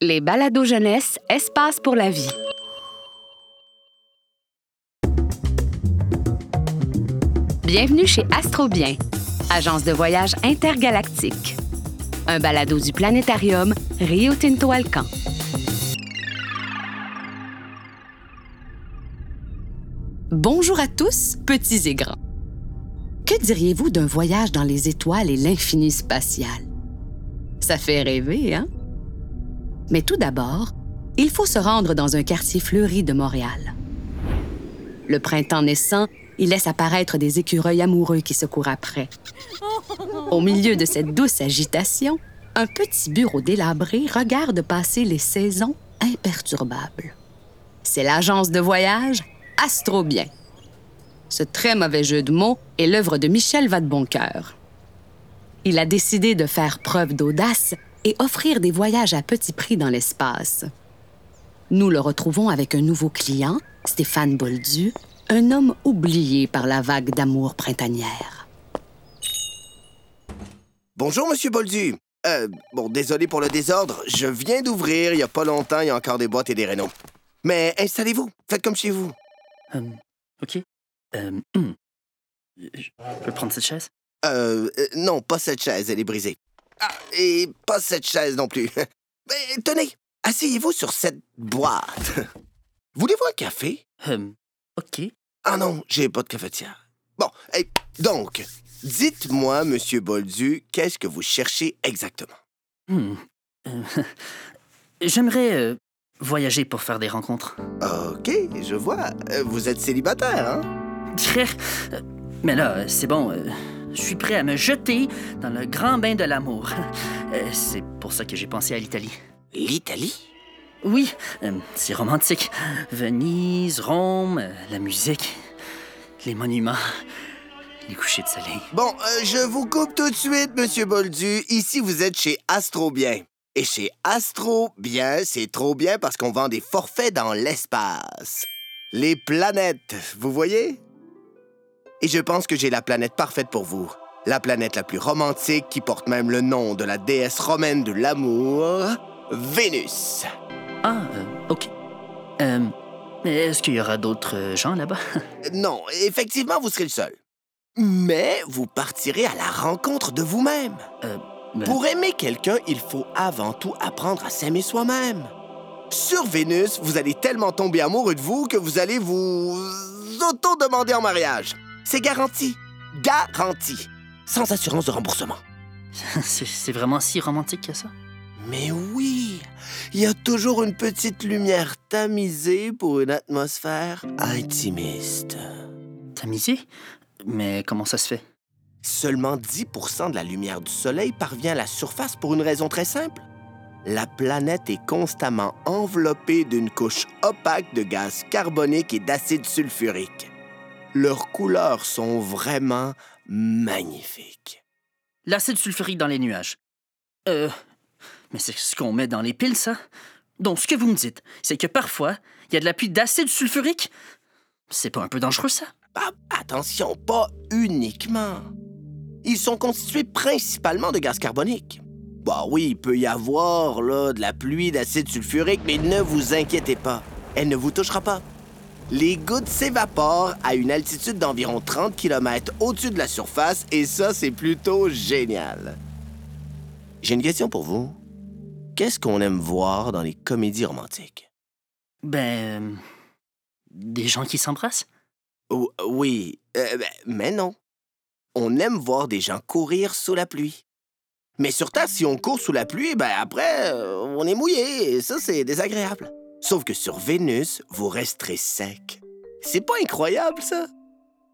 Les balados jeunesse, espace pour la vie. Bienvenue chez Astrobien, agence de voyage intergalactique. Un balado du planétarium Rio Tinto Alcan. Bonjour à tous, petits et grands. Que diriez-vous d'un voyage dans les étoiles et l'infini spatial? Ça fait rêver, hein? Mais tout d'abord, il faut se rendre dans un quartier fleuri de Montréal. Le printemps naissant, il laisse apparaître des écureuils amoureux qui se courent après. Au milieu de cette douce agitation, un petit bureau délabré regarde passer les saisons imperturbables. C'est l'agence de voyage Astrobien. Ce très mauvais jeu de mots est l'œuvre de Michel Vadeboncoeur. Il a décidé de faire preuve d'audace et offrir des voyages à petit prix dans l'espace. Nous le retrouvons avec un nouveau client, Stéphane Boldu, un homme oublié par la vague d'amour printanière. Bonjour, Monsieur Boldu. Euh, bon, désolé pour le désordre. Je viens d'ouvrir, il n'y a pas longtemps, il y a encore des boîtes et des rénaux. Mais installez-vous, faites comme chez vous. Euh, OK. Euh, hum. Je peux prendre cette chaise? Euh, euh, non, pas cette chaise, elle est brisée. Ah, et pas cette chaise non plus. Mais tenez, asseyez-vous sur cette boîte. Voulez-vous un café? Hum, OK. Ah non, j'ai pas de cafetière. Bon, et donc, dites-moi, Monsieur Boldu, qu'est-ce que vous cherchez exactement? Hum, euh, J'aimerais euh, voyager pour faire des rencontres. Ok, je vois. Euh, Vous êtes célibataire, hein? Mais là, euh, c'est bon. euh, Je suis prêt à me jeter dans le grand bain de l'amour. Euh, C'est pour ça que j'ai pensé à l'Italie. L'Italie? Oui, euh, c'est romantique. Venise, Rome, euh, la musique, les monuments, les couchers de soleil. Bon, je vous coupe tout de suite, Monsieur Boldu. Ici, vous êtes chez Astrobien. Et chez Astrobien, c'est trop bien parce qu'on vend des forfaits dans l'espace. Les planètes, vous voyez? Et je pense que j'ai la planète parfaite pour vous. La planète la plus romantique qui porte même le nom de la déesse romaine de l'amour, Vénus. Ah, euh, OK. Euh, Est-ce qu'il y aura d'autres euh, gens là-bas? Non, effectivement, vous serez le seul. Mais vous partirez à la rencontre de vous-même. Euh, ben, Pour aimer quelqu'un, il faut avant tout apprendre à s'aimer soi-même. Sur Vénus, vous allez tellement tomber amoureux de vous que vous allez vous auto-demander en mariage. C'est garanti. Garanti. Sans assurance de remboursement. c'est vraiment si romantique que ça? Mais oui, il y a toujours une petite lumière tamisée pour une atmosphère intimiste. Tamisé? Mais comment ça se fait? Seulement 10% de la lumière du Soleil parvient à la surface pour une raison très simple. La planète est constamment enveloppée d'une couche opaque de gaz carbonique et d'acide sulfurique. Leurs couleurs sont vraiment magnifiques. L'acide sulfurique dans les nuages. Euh. Mais c'est ce qu'on met dans les piles, ça? Donc, ce que vous me dites, c'est que parfois, il y a de la pluie d'acide sulfurique? C'est pas un peu dangereux, ça? Ah, attention, pas uniquement. Ils sont constitués principalement de gaz carbonique. Bah oui, il peut y avoir là, de la pluie d'acide sulfurique, mais ne vous inquiétez pas, elle ne vous touchera pas. Les gouttes s'évaporent à une altitude d'environ 30 km au-dessus de la surface, et ça, c'est plutôt génial. J'ai une question pour vous. Qu'est-ce qu'on aime voir dans les comédies romantiques? Ben. euh, Des gens qui s'embrassent? O- oui, euh, ben, mais non. On aime voir des gens courir sous la pluie. Mais sur Terre, si on court sous la pluie, ben après, euh, on est mouillé, et ça, c'est désagréable. Sauf que sur Vénus, vous resterez sec. C'est pas incroyable, ça?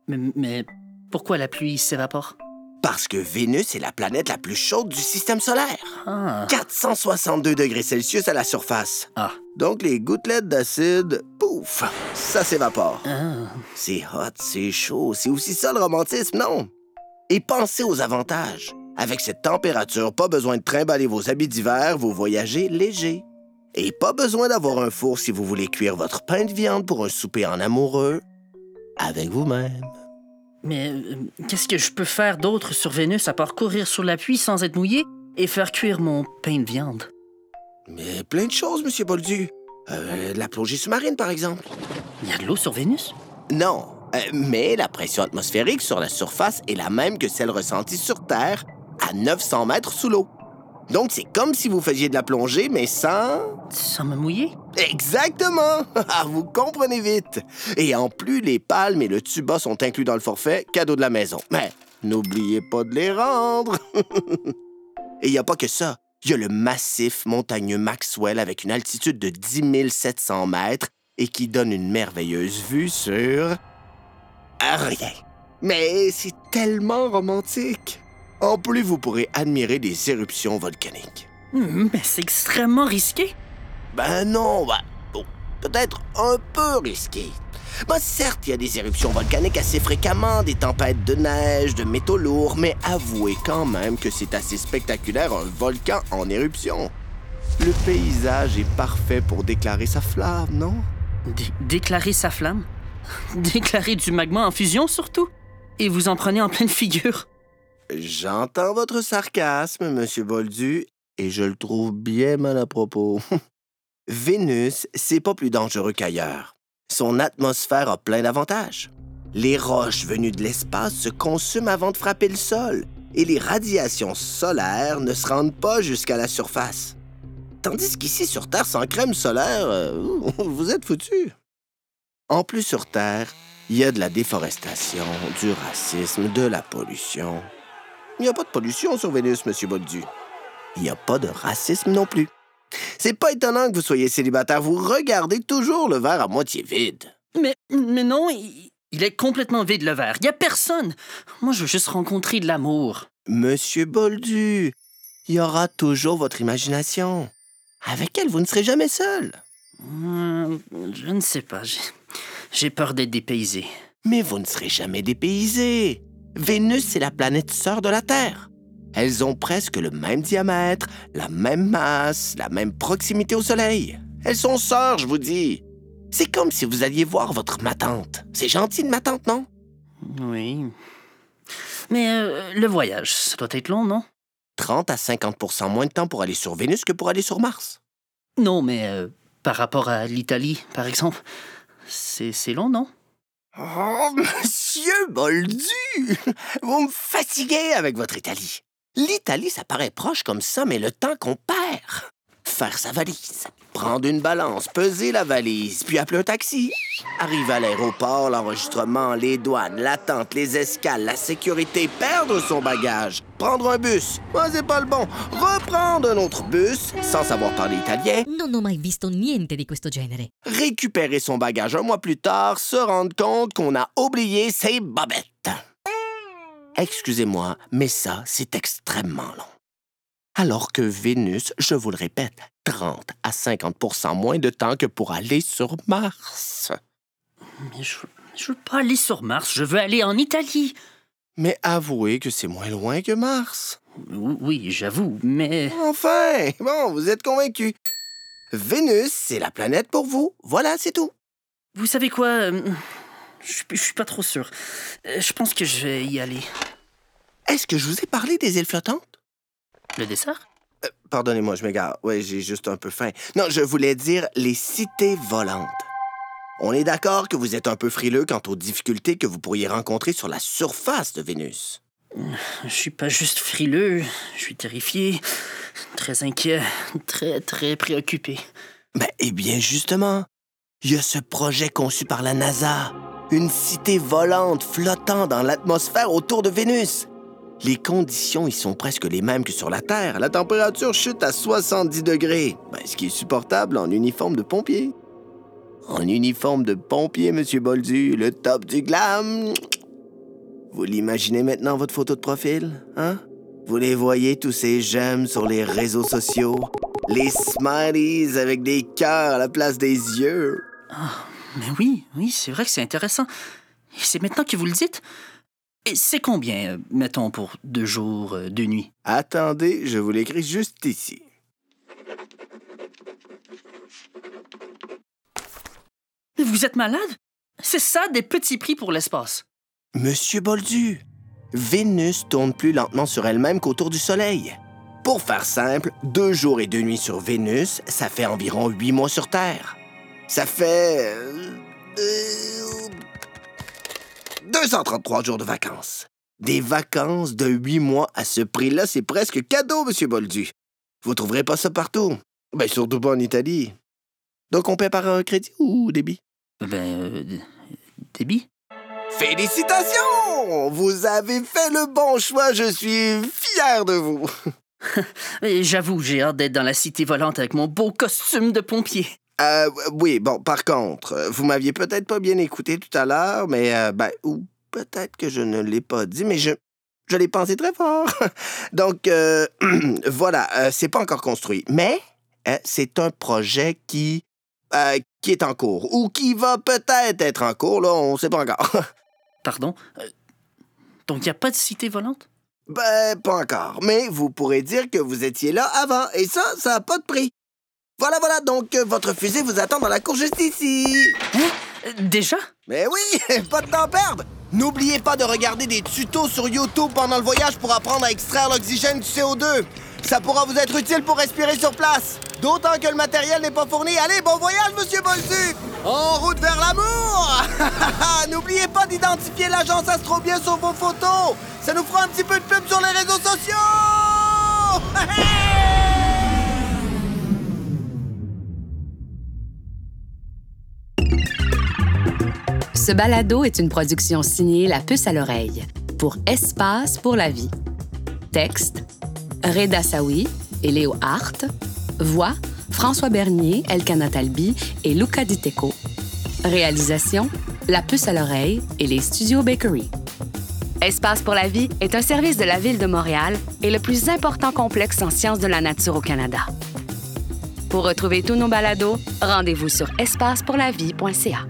Mais, mais pourquoi la pluie s'évapore? Parce que Vénus est la planète la plus chaude du système solaire. Ah. 462 degrés Celsius à la surface. Ah. Donc les gouttelettes d'acide, pouf, ça s'évapore. Ah. C'est hot, c'est chaud, c'est aussi ça le romantisme, non? Et pensez aux avantages. Avec cette température, pas besoin de trimballer vos habits d'hiver, vous voyagez léger. Et pas besoin d'avoir un four si vous voulez cuire votre pain de viande pour un souper en amoureux avec vous-même. Mais euh, qu'est-ce que je peux faire d'autre sur Vénus à part courir sur la pluie sans être mouillé et faire cuire mon pain de viande? Mais plein de choses, Monsieur Boldu. Euh, la plongée sous-marine, par exemple. Il y a de l'eau sur Vénus? Non, euh, mais la pression atmosphérique sur la surface est la même que celle ressentie sur Terre, à 900 mètres sous l'eau. Donc, c'est comme si vous faisiez de la plongée, mais sans... Sans me mouiller? Exactement! Ah, vous comprenez vite. Et en plus, les palmes et le tuba sont inclus dans le forfait, cadeau de la maison. Mais n'oubliez pas de les rendre. et il n'y a pas que ça. Il y a le massif montagneux Maxwell avec une altitude de 10 700 mètres et qui donne une merveilleuse vue sur... Rien. Mais c'est tellement romantique. En plus, vous pourrez admirer des éruptions volcaniques. Hmm, Mais c'est extrêmement risqué. Ben non, ben, bon, peut-être un peu risqué. Ben certes, il y a des éruptions volcaniques assez fréquemment, des tempêtes de neige, de métaux lourds, mais avouez quand même que c'est assez spectaculaire un volcan en éruption. Le paysage est parfait pour déclarer sa flamme, non? Dé- déclarer sa flamme? Déclarer du magma en fusion, surtout? Et vous en prenez en pleine figure? J'entends votre sarcasme, Monsieur Boldu, et je le trouve bien mal à propos. Vénus, c'est pas plus dangereux qu'ailleurs. Son atmosphère a plein d'avantages. Les roches venues de l'espace se consument avant de frapper le sol, et les radiations solaires ne se rendent pas jusqu'à la surface. Tandis qu'ici sur Terre, sans crème solaire, euh, vous êtes foutu. En plus, sur Terre, il y a de la déforestation, du racisme, de la pollution. Il n'y a pas de pollution sur Vénus, Monsieur Boldu. Il n'y a pas de racisme non plus. C'est pas étonnant que vous soyez célibataire. Vous regardez toujours le verre à moitié vide. Mais, mais non, il, il est complètement vide, le verre. Il y a personne. Moi, je veux juste rencontrer de l'amour. Monsieur Boldu, il y aura toujours votre imagination. Avec elle, vous ne serez jamais seul. Hmm, je ne sais pas. J'ai peur d'être dépaysé. Mais vous ne serez jamais dépaysé. Vénus, c'est la planète sœur de la Terre. Elles ont presque le même diamètre, la même masse, la même proximité au Soleil. Elles sont sœurs, je vous dis. C'est comme si vous alliez voir votre matante. C'est gentil de ma tante, non? Oui. Mais euh, le voyage, ça doit être long, non? 30 à 50% moins de temps pour aller sur Vénus que pour aller sur Mars. Non, mais euh, par rapport à l'Italie, par exemple, c'est, c'est long, non? Oh, monsieur Boldu! Vous me fatiguez avec votre Italie. L'Italie, ça paraît proche comme ça, mais le temps qu'on perd. Faire sa valise, prendre une balance, peser la valise, puis appeler un taxi. Arriver à l'aéroport, l'enregistrement, les douanes, l'attente, les escales, la sécurité, perdre son bagage, prendre un bus, c'est pas le bon, reprendre un autre bus sans savoir parler italien, Non ho mai visto niente di questo genere. récupérer son bagage un mois plus tard, se rendre compte qu'on a oublié ses bobettes. Excusez-moi, mais ça, c'est extrêmement long. Alors que Vénus, je vous le répète, 30 à 50% moins de temps que pour aller sur Mars. Mais je, je veux pas aller sur Mars, je veux aller en Italie. Mais avouez que c'est moins loin que Mars. Oui, j'avoue, mais... Enfin, bon, vous êtes convaincu. Vénus, c'est la planète pour vous. Voilà, c'est tout. Vous savez quoi? euh, Je, suis- je suis pas trop sûr. Euh, Je pense que je vais y aller. Est-ce que je vous ai parlé des îles flottantes? Le dessert? Euh, Pardonnez-moi, je m'égare. Ouais, j'ai juste un peu faim. Non, je voulais dire les cités volantes. On est d'accord que vous êtes un peu frileux quant aux difficultés que vous pourriez rencontrer sur la surface de Vénus. Je suis pas juste frileux, je suis terrifié, très inquiet, très, très préoccupé. Ben, eh bien, justement, il y a ce projet conçu par la NASA. Une cité volante flottant dans l'atmosphère autour de Vénus. Les conditions y sont presque les mêmes que sur la Terre. La température chute à 70 degrés, Ben, ce qui est supportable en uniforme de pompier. En uniforme de pompier, Monsieur Boldu, le top du glam. Vous l'imaginez maintenant, votre photo de profil, hein? Vous les voyez, tous ces j'aime sur les réseaux sociaux? Les smileys avec des cœurs à la place des yeux. Mais oui, oui, c'est vrai que c'est intéressant. Et c'est maintenant que vous le dites. C'est combien, euh, mettons, pour deux jours, euh, deux nuits? Attendez, je vous l'écris juste ici. Mais vous êtes malade? C'est ça des petits prix pour l'espace. Monsieur Boldu, Vénus tourne plus lentement sur elle-même qu'autour du Soleil. Pour faire simple, deux jours et deux nuits sur Vénus, ça fait environ huit mois sur Terre. Ça fait... euh, 233 jours de vacances. Des vacances de huit mois à ce prix-là, c'est presque cadeau, Monsieur Boldu. Vous trouverez pas ça partout. Ben, surtout pas en Italie. Donc, on paie par un crédit ou débit? Ben, euh, débit? Félicitations! Vous avez fait le bon choix, je suis fier de vous. J'avoue, j'ai hâte d'être dans la cité volante avec mon beau costume de pompier. Euh, oui, bon, par contre, euh, vous m'aviez peut-être pas bien écouté tout à l'heure, mais, euh, ben, ou peut-être que je ne l'ai pas dit, mais je, je l'ai pensé très fort. Donc, euh, voilà, euh, c'est pas encore construit, mais c'est un projet qui, qui est en cours, ou qui va peut-être être en cours, là, on sait pas encore. Pardon? Donc, il n'y a pas de cité volante? ben, pas encore, mais vous pourrez dire que vous étiez là avant, et ça, ça n'a pas de prix. Voilà, voilà, donc euh, votre fusée vous attend dans la cour juste ici. Euh, Déjà? Mais oui, pas de temps à perdre! N'oubliez pas de regarder des tutos sur YouTube pendant le voyage pour apprendre à extraire l'oxygène du CO2. Ça pourra vous être utile pour respirer sur place. D'autant que le matériel n'est pas fourni. Allez, bon voyage, Monsieur Boldu! En route vers l'amour! N'oubliez pas d'identifier l'agence Astrobien sur vos photos. Ça nous fera un petit peu de pub sur les Ce balado est une production signée La Puce à l'oreille pour Espace pour la vie. Texte Reda Sawi et Léo Hart. Voix François Bernier, Elkana Talbi et Luca Diteko. Réalisation La Puce à l'oreille et les Studios Bakery. Espace pour la vie est un service de la Ville de Montréal et le plus important complexe en sciences de la nature au Canada. Pour retrouver tous nos balados, rendez-vous sur espacepourlavie.ca.